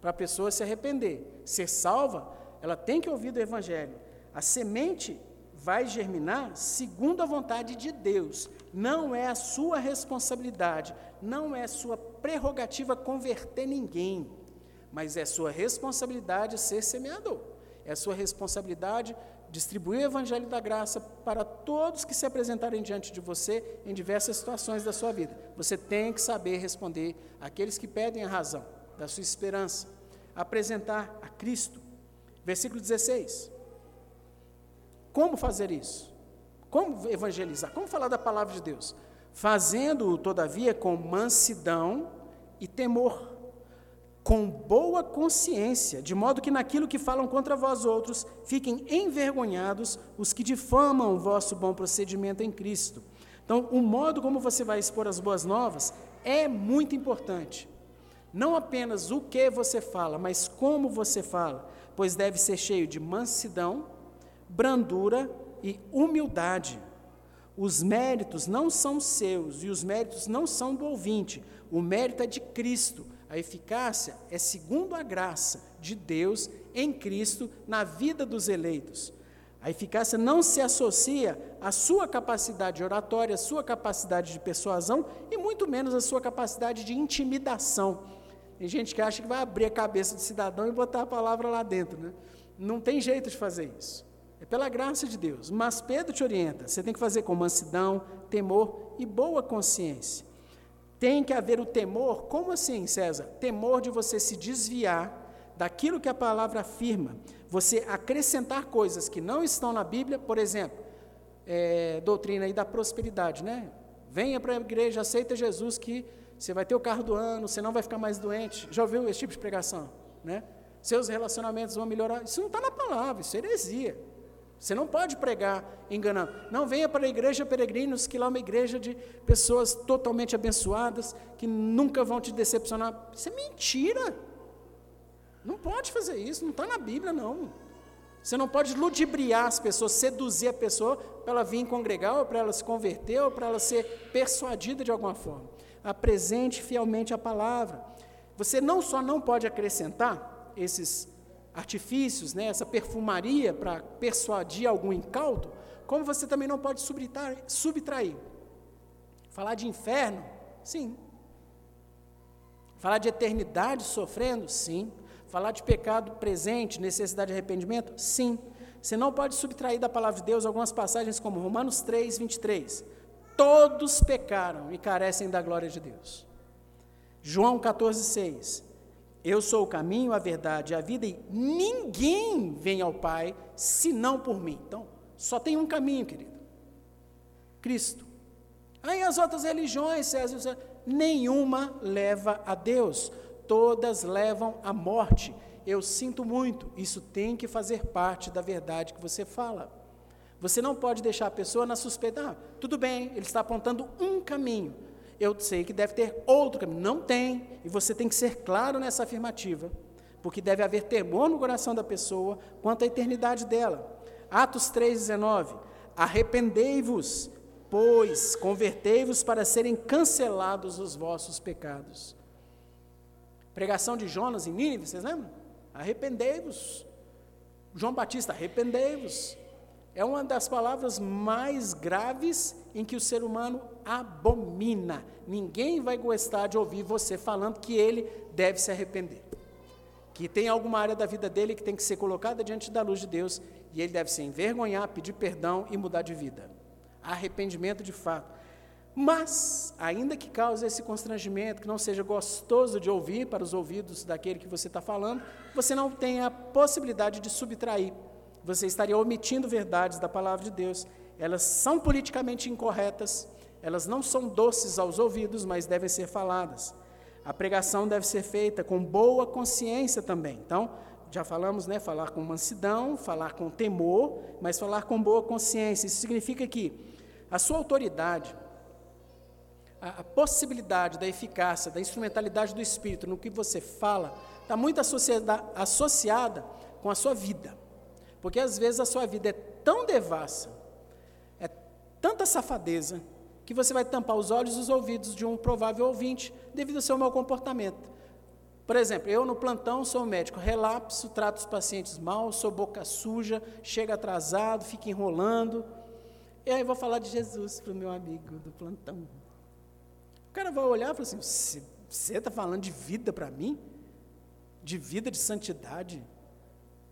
Para a pessoa se arrepender, ser salva, ela tem que ouvir do evangelho. A semente vai germinar segundo a vontade de Deus. Não é a sua responsabilidade, não é sua prerrogativa converter ninguém, mas é sua responsabilidade ser semeador. É sua responsabilidade distribuir o evangelho da graça para todos que se apresentarem diante de você em diversas situações da sua vida. Você tem que saber responder àqueles que pedem a razão da sua esperança, apresentar a Cristo. Versículo 16. Como fazer isso? Como evangelizar? Como falar da palavra de Deus? Fazendo-o, todavia, com mansidão e temor, com boa consciência, de modo que naquilo que falam contra vós outros, fiquem envergonhados os que difamam o vosso bom procedimento em Cristo. Então, o modo como você vai expor as boas novas é muito importante. Não apenas o que você fala, mas como você fala, pois deve ser cheio de mansidão, brandura e humildade. Os méritos não são seus e os méritos não são do ouvinte. O mérito é de Cristo. A eficácia é segundo a graça de Deus em Cristo na vida dos eleitos. A eficácia não se associa à sua capacidade oratória, à sua capacidade de persuasão e muito menos à sua capacidade de intimidação. Tem gente que acha que vai abrir a cabeça do cidadão e botar a palavra lá dentro. Né? Não tem jeito de fazer isso. É pela graça de Deus. Mas Pedro te orienta: você tem que fazer com mansidão, temor e boa consciência. Tem que haver o temor, como assim, César? Temor de você se desviar daquilo que a palavra afirma, você acrescentar coisas que não estão na Bíblia, por exemplo, é, doutrina aí da prosperidade, né? Venha para a igreja, aceita Jesus que você vai ter o carro do ano, você não vai ficar mais doente. Já ouviu esse tipo de pregação, né? seus relacionamentos vão melhorar. Isso não está na palavra, isso é heresia. Você não pode pregar enganando. Não venha para a igreja peregrinos, que lá é uma igreja de pessoas totalmente abençoadas, que nunca vão te decepcionar. Isso é mentira. Não pode fazer isso, não está na Bíblia, não. Você não pode ludibriar as pessoas, seduzir a pessoa para ela vir congregar, ou para ela se converter, ou para ela ser persuadida de alguma forma. Apresente fielmente a palavra. Você não só não pode acrescentar esses artifícios, né, essa perfumaria para persuadir algum incauto, como você também não pode subtrair, subtrair. Falar de inferno? Sim. Falar de eternidade sofrendo? Sim. Falar de pecado presente, necessidade de arrependimento? Sim. Você não pode subtrair da palavra de Deus algumas passagens como Romanos 3, 23. Todos pecaram e carecem da glória de Deus. João 14, 6. Eu sou o caminho, a verdade e a vida, e ninguém vem ao Pai senão por mim. Então, só tem um caminho, querido: Cristo. Aí as outras religiões, César, nenhuma leva a Deus, todas levam à morte. Eu sinto muito, isso tem que fazer parte da verdade que você fala. Você não pode deixar a pessoa na suspeita, ah, tudo bem, ele está apontando um caminho, eu sei que deve ter outro caminho. Não tem, e você tem que ser claro nessa afirmativa, porque deve haver temor no coração da pessoa quanto à eternidade dela. Atos 3,19: Arrependei-vos, pois convertei-vos para serem cancelados os vossos pecados. Pregação de Jonas em Nínive, vocês lembram? Arrependei-vos. João Batista, arrependei-vos. É uma das palavras mais graves em que o ser humano abomina. Ninguém vai gostar de ouvir você falando que ele deve se arrepender. Que tem alguma área da vida dele que tem que ser colocada diante da luz de Deus e ele deve se envergonhar, pedir perdão e mudar de vida. Arrependimento de fato. Mas, ainda que cause esse constrangimento, que não seja gostoso de ouvir para os ouvidos daquele que você está falando, você não tem a possibilidade de subtrair. Você estaria omitindo verdades da palavra de Deus. Elas são politicamente incorretas, elas não são doces aos ouvidos, mas devem ser faladas. A pregação deve ser feita com boa consciência também. Então, já falamos, né, falar com mansidão, falar com temor, mas falar com boa consciência. Isso significa que a sua autoridade, a, a possibilidade da eficácia, da instrumentalidade do Espírito no que você fala, está muito associada com a sua vida. Porque às vezes a sua vida é tão devassa, é tanta safadeza, que você vai tampar os olhos e os ouvidos de um provável ouvinte devido ao seu mau comportamento. Por exemplo, eu no plantão sou médico, relapso, trato os pacientes mal, sou boca suja, chega atrasado, fica enrolando. E aí vou falar de Jesus para o meu amigo do plantão. O cara vai olhar e falar assim: você está falando de vida para mim? De vida, de santidade?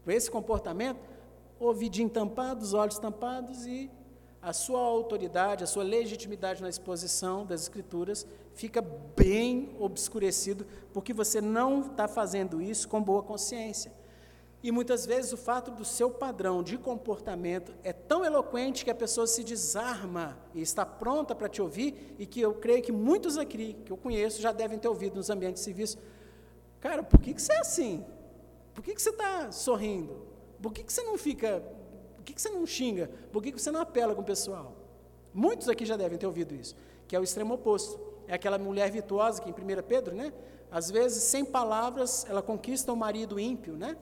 Com esse comportamento? Ouvidinho tampado, os olhos tampados e a sua autoridade, a sua legitimidade na exposição das Escrituras fica bem obscurecido, porque você não está fazendo isso com boa consciência. E muitas vezes o fato do seu padrão de comportamento é tão eloquente que a pessoa se desarma e está pronta para te ouvir, e que eu creio que muitos aqui, que eu conheço, já devem ter ouvido nos ambientes serviço. Cara, por que, que você é assim? Por que, que você está sorrindo? Por que, que você não fica por que, que você não xinga? Por que, que você não apela com o pessoal? Muitos aqui já devem ter ouvido isso, que é o extremo oposto. É aquela mulher virtuosa que em 1 Pedro, né? Às vezes, sem palavras, ela conquista o marido ímpio, né?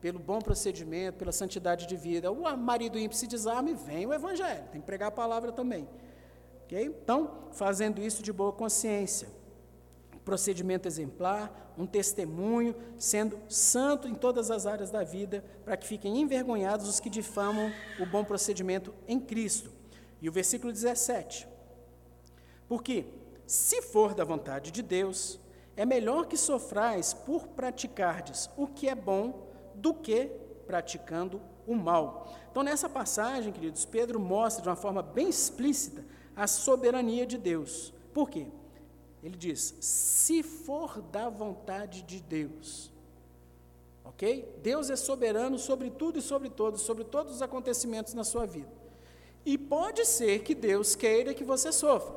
Pelo bom procedimento, pela santidade de vida. O marido ímpio se desarma e vem o evangelho. Tem que pregar a palavra também. Ok? Então, fazendo isso de boa consciência procedimento exemplar, um testemunho, sendo santo em todas as áreas da vida, para que fiquem envergonhados os que difamam o bom procedimento em Cristo. E o versículo 17. Porque, se for da vontade de Deus, é melhor que sofrais por praticardes o que é bom do que praticando o mal. Então, nessa passagem, queridos, Pedro mostra de uma forma bem explícita a soberania de Deus. Por quê? Ele diz: se for da vontade de Deus. Ok? Deus é soberano sobre tudo e sobre todos, sobre todos os acontecimentos na sua vida. E pode ser que Deus queira que você sofra.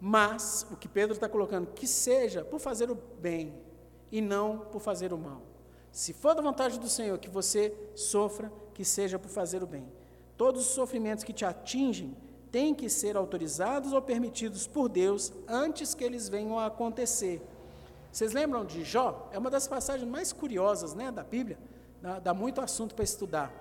Mas, o que Pedro está colocando, que seja por fazer o bem e não por fazer o mal. Se for da vontade do Senhor que você sofra, que seja por fazer o bem. Todos os sofrimentos que te atingem têm que ser autorizados ou permitidos por Deus antes que eles venham a acontecer. Vocês lembram de Jó? É uma das passagens mais curiosas né, da Bíblia, dá, dá muito assunto para estudar.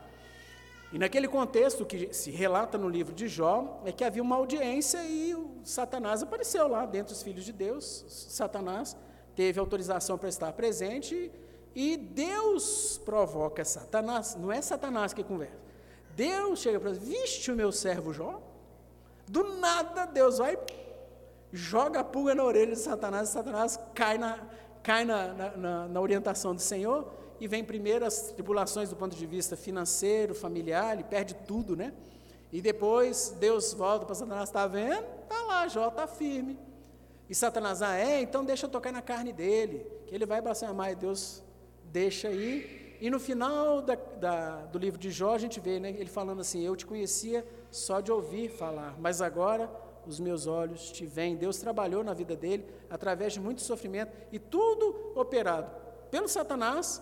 E naquele contexto que se relata no livro de Jó, é que havia uma audiência e o Satanás apareceu lá, dentre os filhos de Deus. Satanás teve autorização para estar presente e Deus provoca Satanás. Não é Satanás que conversa. Deus chega para viste o meu servo Jó? Do nada Deus vai, joga a pulga na orelha de Satanás, e Satanás cai na, cai na, na, na orientação do Senhor e vem primeiro as tribulações do ponto de vista financeiro, familiar, ele perde tudo, né? E depois Deus volta para Satanás, está vendo? Está lá, Jó está firme. E Satanás, ah, é, então deixa eu tocar na carne dele, que ele vai blasfemar, e Deus deixa aí. E no final da, da, do livro de Jó, a gente vê né, ele falando assim: Eu te conhecia só de ouvir falar, mas agora os meus olhos te veem. Deus trabalhou na vida dele através de muito sofrimento e tudo operado pelo Satanás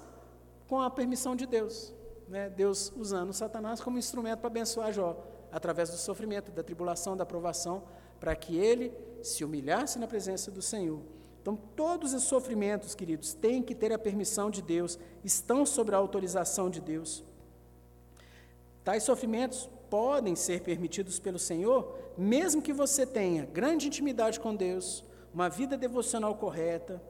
com a permissão de Deus. Né? Deus usando Satanás como instrumento para abençoar Jó, através do sofrimento, da tribulação, da provação, para que ele se humilhasse na presença do Senhor. Então, todos os sofrimentos, queridos, têm que ter a permissão de Deus, estão sob a autorização de Deus. Tais sofrimentos podem ser permitidos pelo Senhor, mesmo que você tenha grande intimidade com Deus, uma vida devocional correta,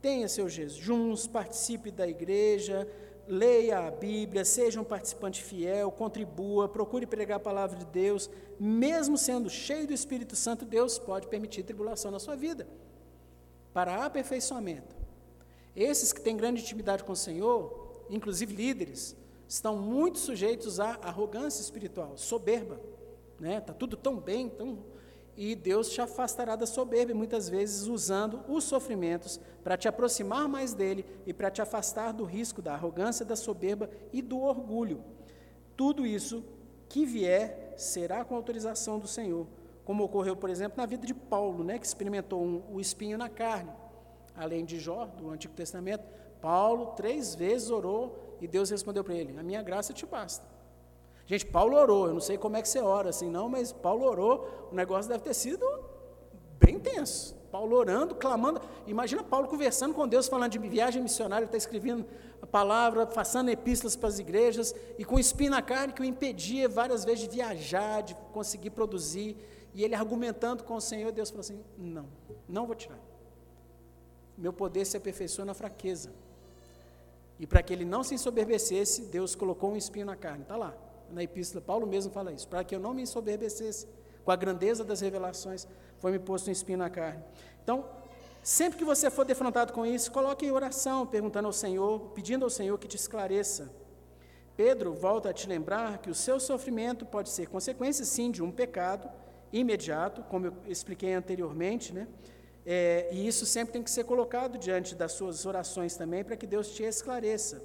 tenha seus jejuns, participe da igreja, leia a Bíblia, seja um participante fiel, contribua, procure pregar a palavra de Deus, mesmo sendo cheio do Espírito Santo, Deus pode permitir tribulação na sua vida, para aperfeiçoamento. Esses que têm grande intimidade com o Senhor, inclusive líderes, estão muito sujeitos à arrogância espiritual, soberba. Né? Tá tudo tão bem, tão e Deus te afastará da soberba, muitas vezes usando os sofrimentos para te aproximar mais dele e para te afastar do risco da arrogância, da soberba e do orgulho. Tudo isso que vier será com autorização do Senhor, como ocorreu, por exemplo, na vida de Paulo, né, que experimentou um, o espinho na carne. Além de Jó, do Antigo Testamento, Paulo três vezes orou e Deus respondeu para ele: A minha graça te basta. Gente, Paulo orou, eu não sei como é que você ora assim, não, mas Paulo orou, o negócio deve ter sido bem tenso. Paulo orando, clamando. Imagina Paulo conversando com Deus, falando de viagem missionária, está escrevendo a palavra, passando epístolas para as igrejas, e com espinho na carne que o impedia várias vezes de viajar, de conseguir produzir. E ele argumentando com o Senhor, Deus falou assim: Não, não vou tirar. Meu poder se aperfeiçoa na fraqueza. E para que ele não se ensoberbecesse, Deus colocou um espinho na carne. Está lá na epístola, Paulo mesmo fala isso, para que eu não me ensoberbecesse com a grandeza das revelações, foi-me posto um espinho na carne. Então, sempre que você for defrontado com isso, coloque em oração, perguntando ao Senhor, pedindo ao Senhor que te esclareça. Pedro volta a te lembrar que o seu sofrimento pode ser consequência, sim, de um pecado imediato, como eu expliquei anteriormente, né? É, e isso sempre tem que ser colocado diante das suas orações também, para que Deus te esclareça.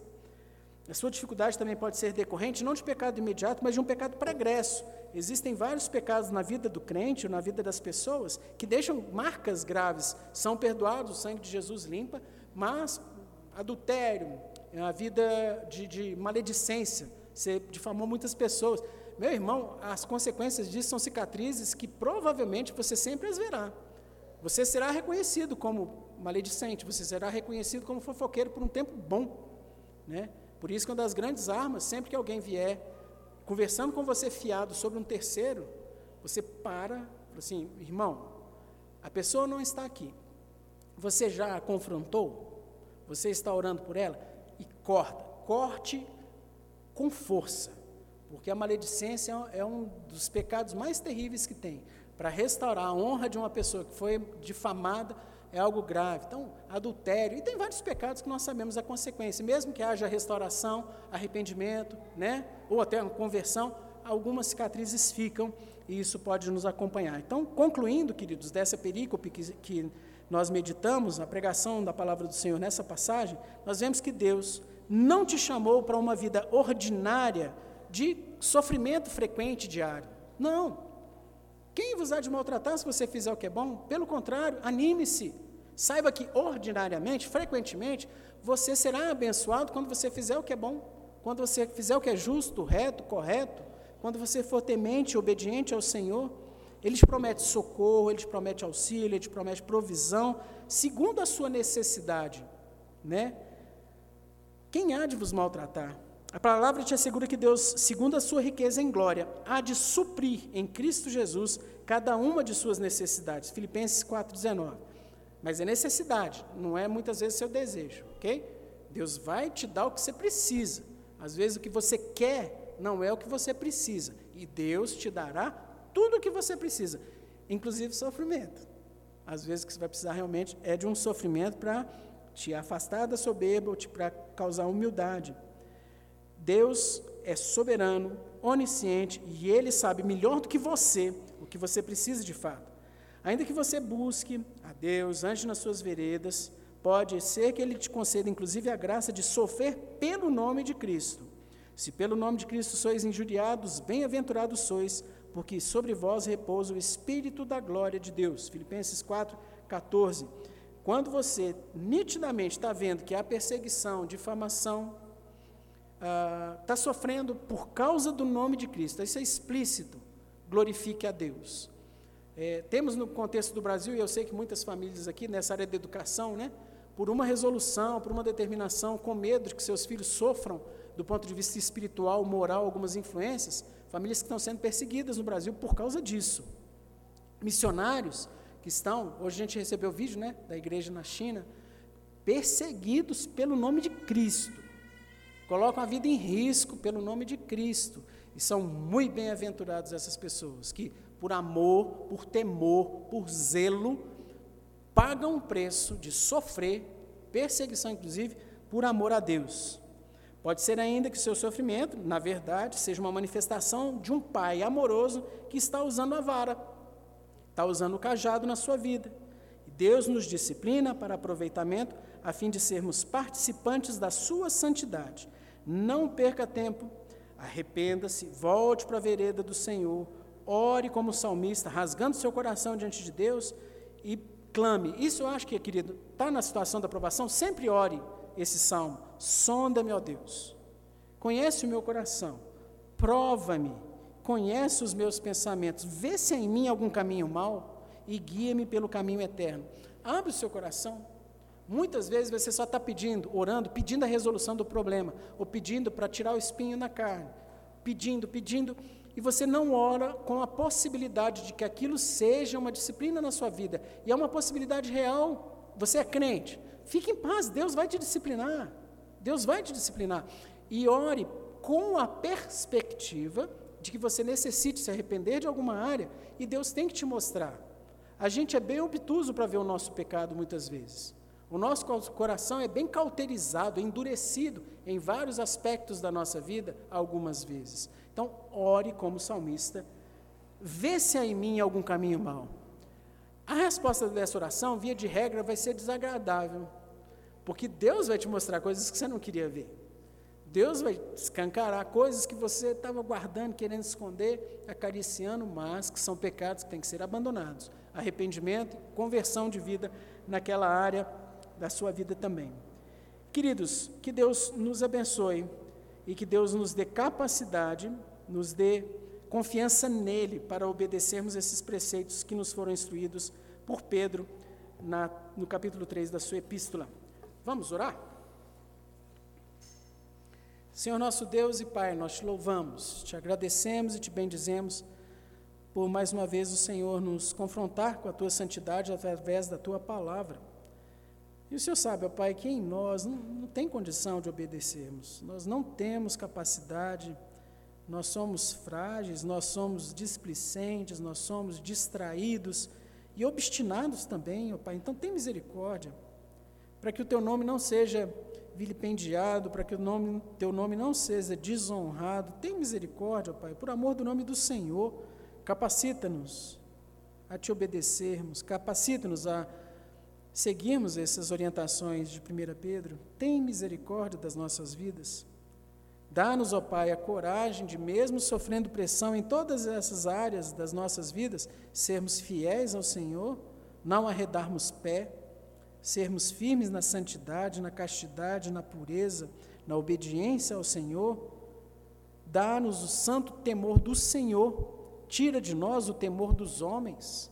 A sua dificuldade também pode ser decorrente não de pecado imediato, mas de um pecado pregresso. Existem vários pecados na vida do crente ou na vida das pessoas que deixam marcas graves. São perdoados, o sangue de Jesus limpa, mas adultério, a vida de, de maledicência, você difamou muitas pessoas. Meu irmão, as consequências disso são cicatrizes que provavelmente você sempre as verá. Você será reconhecido como maledicente, você será reconhecido como fofoqueiro por um tempo bom, né? Por isso que uma das grandes armas, sempre que alguém vier conversando com você fiado sobre um terceiro, você para, assim, irmão, a pessoa não está aqui. Você já a confrontou? Você está orando por ela? E corta, corte com força, porque a maledicência é um dos pecados mais terríveis que tem. Para restaurar a honra de uma pessoa que foi difamada, é algo grave. Então, adultério, e tem vários pecados que nós sabemos a consequência. Mesmo que haja restauração, arrependimento, né, ou até uma conversão, algumas cicatrizes ficam e isso pode nos acompanhar. Então, concluindo, queridos, dessa perícope que, que nós meditamos, a pregação da palavra do Senhor nessa passagem, nós vemos que Deus não te chamou para uma vida ordinária de sofrimento frequente diário. Não. Quem vos há de maltratar se você fizer o que é bom? Pelo contrário, anime-se. Saiba que ordinariamente, frequentemente, você será abençoado quando você fizer o que é bom, quando você fizer o que é justo, reto, correto, quando você for temente, obediente ao Senhor. Ele te promete socorro, ele te promete auxílio, ele te promete provisão, segundo a sua necessidade, né? Quem há de vos maltratar? A palavra te assegura que Deus, segundo a sua riqueza em glória, há de suprir em Cristo Jesus cada uma de suas necessidades. Filipenses 4,19. Mas é necessidade, não é muitas vezes seu desejo, ok? Deus vai te dar o que você precisa. Às vezes o que você quer não é o que você precisa. E Deus te dará tudo o que você precisa, inclusive sofrimento. Às vezes o que você vai precisar realmente é de um sofrimento para te afastar da soberba ou para causar humildade. Deus é soberano, onisciente e Ele sabe melhor do que você o que você precisa de fato. Ainda que você busque a Deus, ande nas suas veredas, pode ser que Ele te conceda inclusive a graça de sofrer pelo nome de Cristo. Se pelo nome de Cristo sois injuriados, bem-aventurados sois, porque sobre vós repousa o Espírito da glória de Deus. Filipenses 4, 14. Quando você nitidamente está vendo que há perseguição, difamação, está ah, sofrendo por causa do nome de Cristo, isso é explícito, glorifique a Deus. É, temos no contexto do Brasil, e eu sei que muitas famílias aqui nessa área da educação, né, por uma resolução, por uma determinação, com medo de que seus filhos sofram do ponto de vista espiritual, moral, algumas influências, famílias que estão sendo perseguidas no Brasil por causa disso. Missionários que estão, hoje a gente recebeu o vídeo né, da igreja na China, perseguidos pelo nome de Cristo colocam a vida em risco pelo nome de Cristo. E são muito bem-aventurados essas pessoas que, por amor, por temor, por zelo, pagam o preço de sofrer, perseguição inclusive, por amor a Deus. Pode ser ainda que seu sofrimento, na verdade, seja uma manifestação de um pai amoroso que está usando a vara, está usando o cajado na sua vida. Deus nos disciplina para aproveitamento a fim de sermos participantes da sua santidade. Não perca tempo, arrependa-se, volte para a vereda do Senhor, ore como salmista, rasgando seu coração diante de Deus e clame. Isso eu acho que, querido, está na situação da aprovação, sempre ore esse salmo. Sonda-me, ó Deus, conhece o meu coração, prova-me, conhece os meus pensamentos, vê se há em mim algum caminho mau e guia-me pelo caminho eterno. Abre o seu coração. Muitas vezes você só está pedindo, orando, pedindo a resolução do problema, ou pedindo para tirar o espinho na carne, pedindo, pedindo, e você não ora com a possibilidade de que aquilo seja uma disciplina na sua vida, e é uma possibilidade real. Você é crente, fique em paz, Deus vai te disciplinar, Deus vai te disciplinar, e ore com a perspectiva de que você necessite se arrepender de alguma área, e Deus tem que te mostrar. A gente é bem obtuso para ver o nosso pecado muitas vezes. O nosso coração é bem cauterizado, endurecido em vários aspectos da nossa vida, algumas vezes. Então, ore como salmista, vê se há em mim algum caminho mau. A resposta dessa oração, via de regra, vai ser desagradável, porque Deus vai te mostrar coisas que você não queria ver. Deus vai escancarar coisas que você estava guardando, querendo esconder, acariciando, mas que são pecados que têm que ser abandonados. Arrependimento, conversão de vida naquela área da sua vida também. Queridos, que Deus nos abençoe e que Deus nos dê capacidade, nos dê confiança nele para obedecermos esses preceitos que nos foram instruídos por Pedro na, no capítulo 3 da sua epístola. Vamos orar? Senhor nosso Deus e Pai, nós te louvamos, te agradecemos e te bendizemos por mais uma vez o Senhor nos confrontar com a tua santidade através da tua palavra. E o Senhor sabe, ó Pai, que em nós não, não tem condição de obedecermos, nós não temos capacidade, nós somos frágeis, nós somos displicentes, nós somos distraídos e obstinados também, ó Pai. Então tem misericórdia, para que o Teu nome não seja vilipendiado, para que o nome, Teu nome não seja desonrado. Tem misericórdia, ó Pai, por amor do nome do Senhor. Capacita-nos a Te obedecermos, capacita-nos a seguirmos essas orientações de 1 Pedro, tem misericórdia das nossas vidas. Dá-nos, ó Pai, a coragem de, mesmo sofrendo pressão em todas essas áreas das nossas vidas, sermos fiéis ao Senhor, não arredarmos pé, sermos firmes na santidade, na castidade, na pureza, na obediência ao Senhor. Dá-nos o santo temor do Senhor, tira de nós o temor dos homens.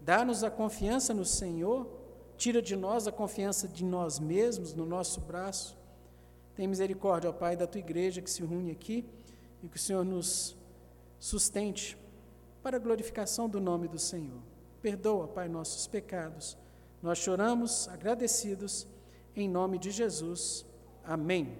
Dá-nos a confiança no Senhor, tira de nós a confiança de nós mesmos, no nosso braço. Tem misericórdia, ó Pai, da tua igreja que se reúne aqui e que o Senhor nos sustente para a glorificação do nome do Senhor. Perdoa, Pai, nossos pecados. Nós choramos agradecidos em nome de Jesus. Amém.